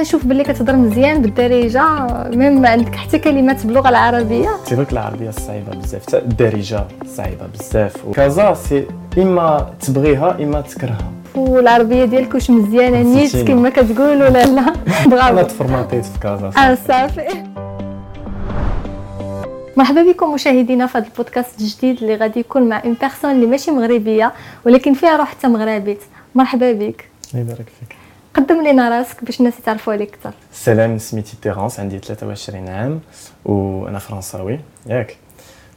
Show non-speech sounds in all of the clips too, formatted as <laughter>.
كنشوف باللي كتهضر مزيان بالدارجه même عندك حتى كلمات باللغة العربية. c'est vrai que العربية صعيبة بزاف حتى الدارجه صعيبة بزاف. كازا c'est إما تبغيها إما تكرهها. والعربيه ديالك واش مزيانة؟ نيت. كما كتقول ولا لا؟ <laughs> أنا برافو تفرماطيت في كازا. آه صافي. مرحبا بكم مشاهدينا في هذا البودكاست الجديد اللي غادي يكون مع une personne اللي ماشي مغربية ولكن فيها روح حتى مغربيت مرحبا بك. الله يبارك فيك. قدم لنا راسك باش الناس يتعرفوا عليك أكثر. سلام سميتي تيرانس عندي 23 عام وأنا فرنساوي. ياك.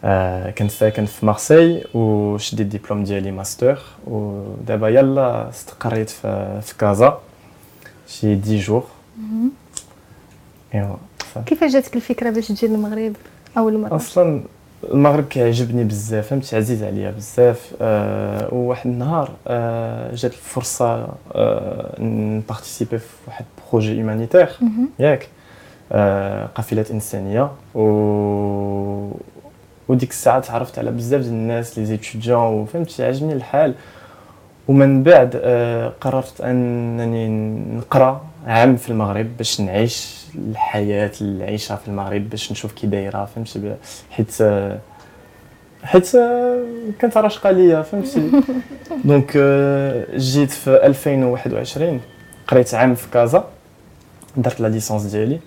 آه كنت ساكن في مارسي وشديت الدبلوم ديالي ماستر ودابا يلا استقريت في, في كازا. شي 10 jours ايوا. كيفاش جاتك الفكرة باش تجي للمغرب أول مرة؟ أصلا المغرب كيعجبني بزاف فهمتي؟ عزيز عليا بزاف. آه وواحد النهار آه جات الفرصة آه ن participer في واحد projet humanitaire. ياك. آه قافلات إنسانية. و وديك الساعة تعرفت على بزاف ديال الناس les étudiants وفهمتي عجبني الحال. ومن بعد آه قررت أنني نقرأ عام في المغرب باش نعيش الحياة العيشة في المغرب باش نشوف كي دايرة فهمتي؟ حيت حيت كانت راشقه ليا فهمتي؟ <laughs> donc آه، جيت في 2021 قريت عام في كازا درت la licence ديالي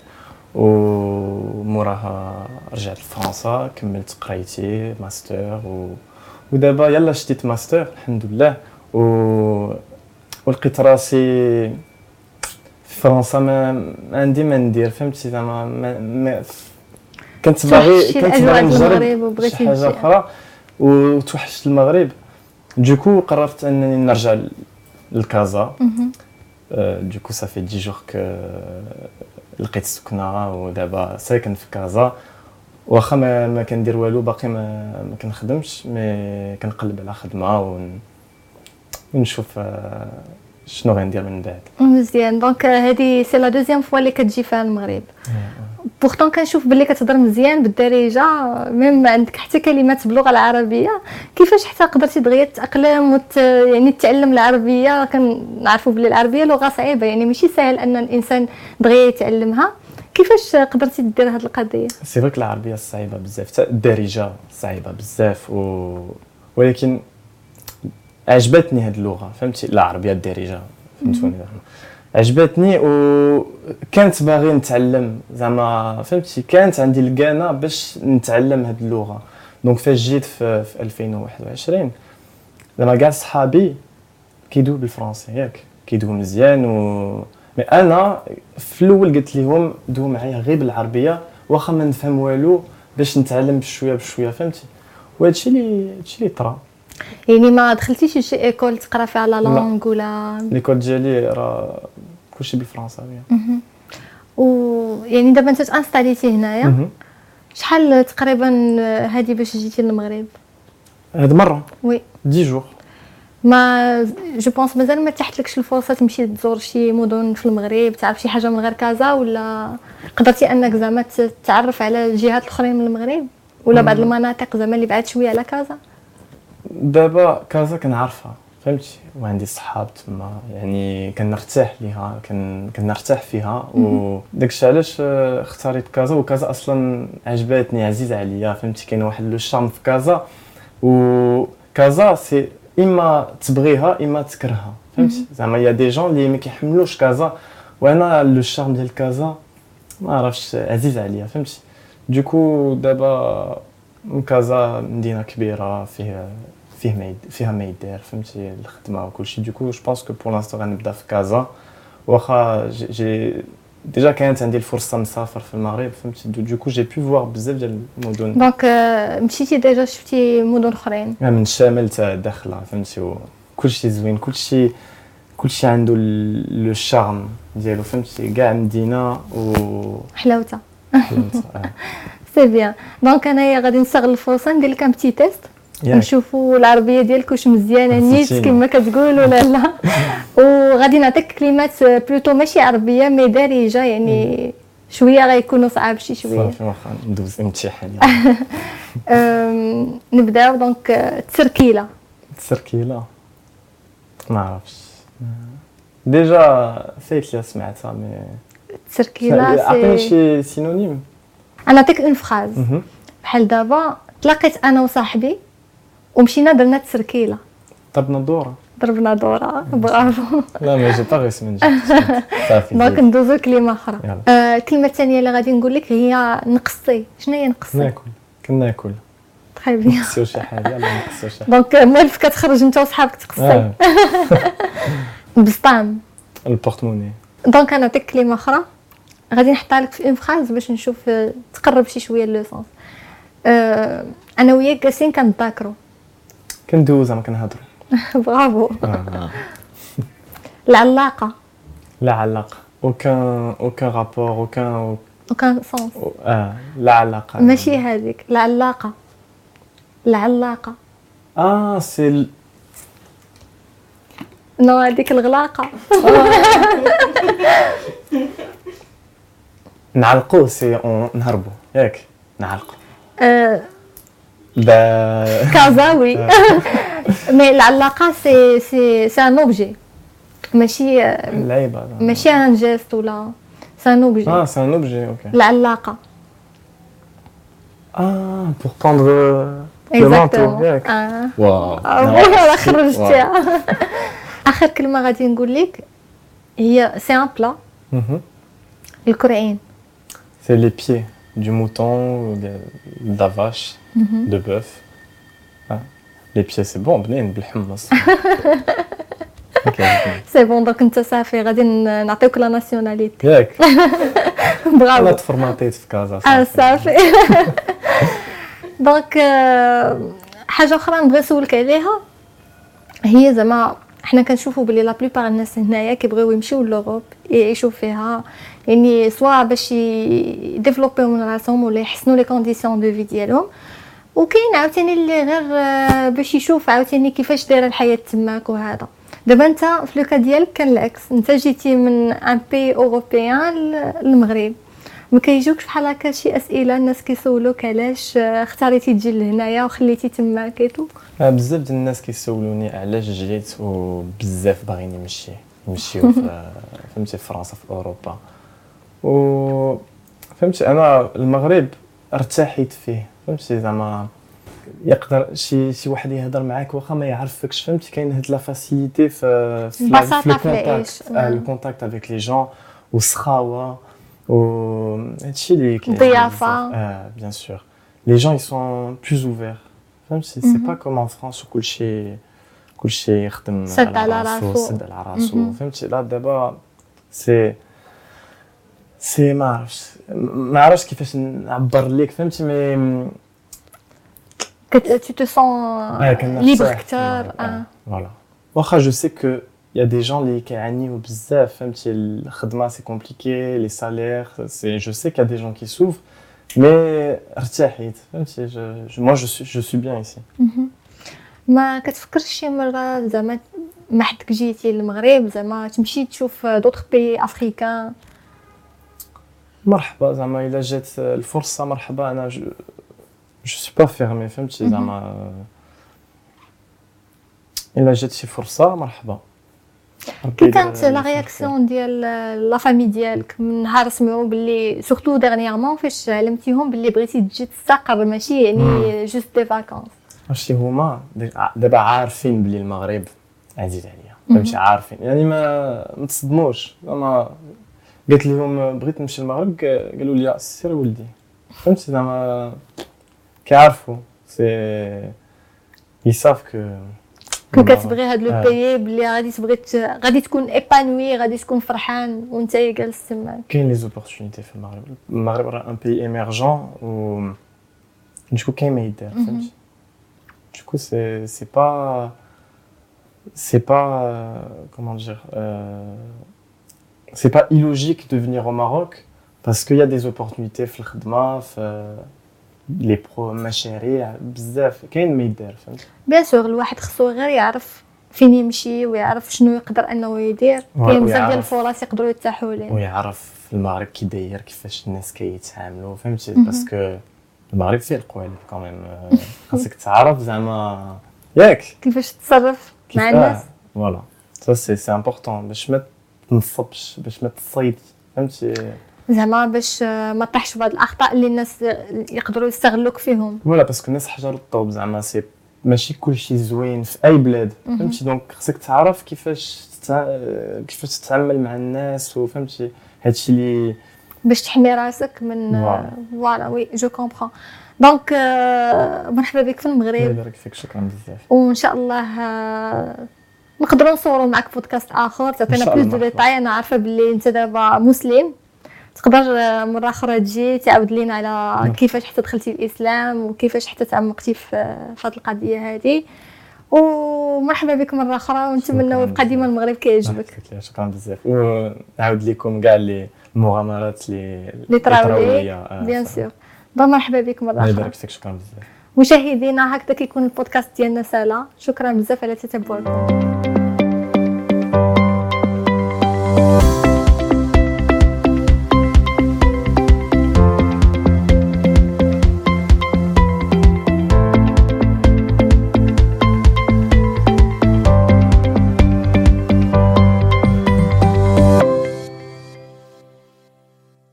وموراها رجعت لفرنسا كملت قرايتي ماستر و... ودابا يلا شديت ماستر الحمد لله و... ولقيت راسي فرنسا ما, عندي ما ندير فهمتي زعما ما... ما... كنت باغي كنت باغي نجرب شي حاجة. أخرى وتوحشت المغرب du coup قررت أنني نرجع لكازا. du coup صافي dix jours que لقيت سكنه ودابا ساكن في كازا واخا ما, ما كندير والو باقي ما, ما كنخدمش mais كنقلب على خدمة ون... ونشوف آه، شنو غندير من بعد مزيان. donc هذه c'est la deuxième fois اللي كتجي فيها المغرب. pourtant كنشوف باللي كتهضر مزيان بالدارجة même عندك حتى كلمات باللغة العربية كيفاش حتى قدرتي دغيا تتاقلم وت... يعني تتعلم العربية؟ كنعرفوا باللي العربية لغة صعيبة يعني ماشي سهل أن الإنسان دغيا يتعلمها. كيفاش قدرتي دير هذه القضية؟ c'est العربيه صعيبه بزاف حتى الدارجة صعيبه بزاف و... ولكن عجبتني هاد اللغة فهمتي؟ العربيه الدارجة فهمتوني عجبتني وكانت باغي نتعلم زعما فهمتي؟ كانت عندي الكانه باش نتعلم هاد اللغة. donc فاش جيت في, في 2021 زعما كاع صحابي كيدوي بالفرنسي ياك كيدوي مزيان و mais أنا في الأول قلت لهم دو معايا غير بالعربية واخا ما نفهم والو باش نتعلم بشوية بشوية فهمتي؟ وهادشي اللي هادشي اللي طرا. يعني ما دخلتيش شي école تقرا فيها la langue ولا l'école ديالي راه كلشي بالفرنساويه و يعني دابا انت تانستاليتي هنايا. شحال تقريبا هذه باش جيتي للمغرب؟ هاد مرة. oui. dix jours mais je pense مازال ما تحتلكش الفرصة تمشي تزور شي مدن في المغرب تعرف شي حاجة من غير كازا ولا قدرتي أنك زعما تتعرف على الجهات الاخرين من المغرب؟ ولا بعض المناطق زعما اللي بعاد شوية على كازا؟ دابا كازا كنعرفها فهمتي؟ وعندي صحاب تما يعني كنرتاح ليها كن كنرتاح فيها. وداكشي علاش آه، اختاريت كازا؟ وكازا أصلا عجباتني عزيزة عليا فهمتي؟ كاين واحد le charme في كازا. وكازا c'est إما تبغيها إما تكرهها فهمتي؟ زعما y a des gens اللي ما كيحملوش كازا. وأنا le charme ديال كازا ما عرفتش عزيز عليا فهمتي؟ du coup دابا كازا مدينه كبيره فيه فيه ما فيها ما يدار فهمتي؟ الخدمة وكلشي. du coup je pense que pour l'instant غنبدأ في كازا. واخا جي- déjà كانت عندي الفرصة نسافر في المغرب فهمتي؟ du- du coup j'ai pu voir بزاف ديال المدن. donc آه، مشيتي déjà شفتي مدن أخرين؟ من الشمال حتى داخلة فهمتي؟ كلشي زوين كلشي كلشي عنده le charme ديالو فهمتي؟ كاع مدينة و حلاوته فهمت، آه. c'est bien donc أنايا غادي نستغل الفرصة ندير لك un petit test ياك. نشوفوا العربية ديالك واش مزيانة. نيت. كما كتقول ولا لا. وغادي نعطيك كلمات plutôt ماشي عربية mais دارجه يعني شوية غيكونوا صعاب شي شوية. صافي واخا ندوز امتحان. <laughs> نبداو donc التركيله التركيله ما عرفتش. déjà فايت لي سمعتها مي التركيله عطيني شي synonyme. أنا نعطيك une phrase بحال دابا تلاقيت أنا وصاحبي ومشينا درنا التركيله ضربنا الدوره ضربنا دورة. برافو. لا mais j'ai pas غير من صافي دونك. ندوزو كلمة أخرى. يلا. آه، الكلمة الثانية اللي غادي نقول لك هي نقصتي شنو هي نقصتي ناكل. كناكل تخي بيان نقصيو شي حاجة يلا نقصيو شي حاجة. دونك موالف كتخرج أنت وصحابك تقصي. آه. <laughs> بسطام. البورتموني. دونك أنا نعطيك كلمة أخرى. غادي نحطها لك في اون فراز باش نشوف آه، تقرب شي شوية لو سونس أنا وياك جالسين كنتذاكروا كندوز زعما كنهضروا <laughs> برافو. <laughs> آه. العلاقة. لا علاقه اوكان أوكان رابور اوكان وكان سونس آه لا علاقه ماشي هذيك. العلاقة. العلاقة. آه سي ال- نو هذيك الغلاقة. <laughs> نعلقو سي نهربو. ياك. نعلقو. با كازاوي مي العلاقه سي سي سي ان اوبجي ماشي لعيبه. ماشي un geste ولا c'est un objet آه c'est un objet ok العلاقه آه pour prendre le manteau ياك waouh voilà خرجتيها اخر كلمه غادي نقول لك هي c'est un plat pieds du mouton, ou de, de la vache, de bœuf. Les pieds, c'est bon, بنين بالحمص. c'est bon donc انت صافي غادي نعطيوك la nationalité ياك أنا bravo t formatيت في كازا آه صافي donc حاجة أخرى نبغي نسولك عليها؟ هي زعما حنا كنشوفوا بلي la plupart الناس هنايا كيبغيو يمشيو l'Europe يعيشوا فيها يعني سواء باش ي développيو من راسهم ولا يحسنوا les conditions de vie ديالهم. وكاين عاوتاني اللي غير آه، باش يشوف عاوتاني كيفاش دايرة الحياة تماك وهذا. دابا انت في le cas ديالك كان العكس. انت جيتي من un pays européen للمغرب. ما كيجيوكش بحال هكا شي أسئلة الناس كيسولوك علاش آه، اختاريتي تجي لهنايا وخليتي تماك et tout آه، بزاف ديال الناس كيسولوني علاش جيت وبزاف باغيين يمشي يمشيو <laughs> في فهمتي في فرنسا في أوروبا. و فهمتي أنا المغرب ارتحيت فيه. فهمتي زعما يقدر شي شي واحد يهضر معاك واخا ما يعرفكش فهمتي كاين هاد la facilité في في العيش. ال contact le contact avec les gens والسخاوه و هادشي اللي كاين الضيافة. آه bien sûr les gens ils sont plus ouverts فهمتي c'est pas comme en France وكلشي كلشي يخدم سد على راسو. سد على راسو. فهمتي لا دابا سي سي ما عرفتش ما عرفتش كيفاش نعبر ليك فهمتي مي tu te sens libre كثر آه فوالا واخا جو سي كو يا دي جون اللي كيعانيو بزاف فهمتي الخدمه سي كومبليكي لي سالير سي جو سي كا دي جون كي سوف مي ارتحيت فهمتي موا جو سوي جو سوي بيان ايسي ما كتفكرش شي مره زعما ما حدك جيتي للمغرب زعما تمشي تشوف d'autres pays africains مرحبا زعما إلا جات الفرصة مرحبا أنا je suis pas fermé فهمتي؟ زعما إلا جات شي فرصة مرحبا. كي كانت la réaction ديال la famille ديالك؟ من نهار سمعوا باللي surtout dernièrement فاش علمتيهم باللي بغيتي تجي تستقر؟ ماشي يعني juste des vacances عرفتي هما؟ دابا عارفين بلي المغرب عزيز عليا. فهمتي؟ عارفين. يعني ما ما تصدموش. زعما قلت لهم بغيت نمشي للمغرب؟ قا- قالوا لي سير ولدي. فهمتي؟ زعما كيعرفوا سي يصاف كو كون كتبغي هاد لو آه. بيي بلي غادي تبغي ت- غادي تكون ايبانوي غادي تكون فرحان وانت جالس تما. كاين لي زوبورتونيتي في المغرب. المغرب راه ان بي ايميرجون و du coup كاين ما يدار فهمتي؟ du coup c'est c'est pas c'est pas comment dire euh, c'est pas illogique de venir au Maroc parce qu'il y a des opportunités في الخدمه في les pro مشاريع بزاف كاين ما يدار فهمتي bien sûr الواحد خصو غير يعرف فين يمشي ويعرف شنو يقدر إنه يدير. و- كاين بزاف ديال ويعرف. الفرص يقدروا يتاحوا ليه. ويعرف في المغرب كي داير كيفاش الناس كيتعاملوا فهمتي؟ مهم. parce que المغرب فيه القوالب quand même <laughs> خاصك تعرف زعما. ياك. كيفاش تتصرف مع كيف- الناس. آه، voilà ça c'est c'est important باش ما تنصبش باش ما تصيد فهمتي؟ زعما باش ما طيحش في بعض الأخطاء اللي الناس يقدروا يستغلوك فيهم. voilà parce que الناس حجر الطوب زعما c'est ماشي كلشي زوين في أي بلاد فهمتي؟ donc خصك تعرف كيفاش تتع... كيفاش تتعامل مع الناس وفهمتي هادشي اللي باش تحمي راسك من voilà. Oui je comprends donc مرحبا بك في المغرب. الله يبارك فيك شكرا بزاف. وإن شاء الله آه، نقدروا نصوروا معك بودكاست آخر تعطينا plus de détails أنا عارفة باللي أنت دابا مسلم. تقدر آه، مرة أخرى تجي تعاود لينا على نعم. كيفاش حتى دخلتي الإسلام وكيفاش حتى تعمقتي في هذه القضية هذه ومرحبا بكم مرة أخرى ونتمنى يبقى ديما المغرب كيعجبك. شكرا بزاف ونعاود لكم كاع اللي المغامرات اللي اللي طراو بيان سور مرحبا بكم مرة أخرى. يبارك فيك. شكرا بزاف مشاهدينا هكذا كيكون البودكاست ديالنا سالا شكرا بزاف على تتبعكم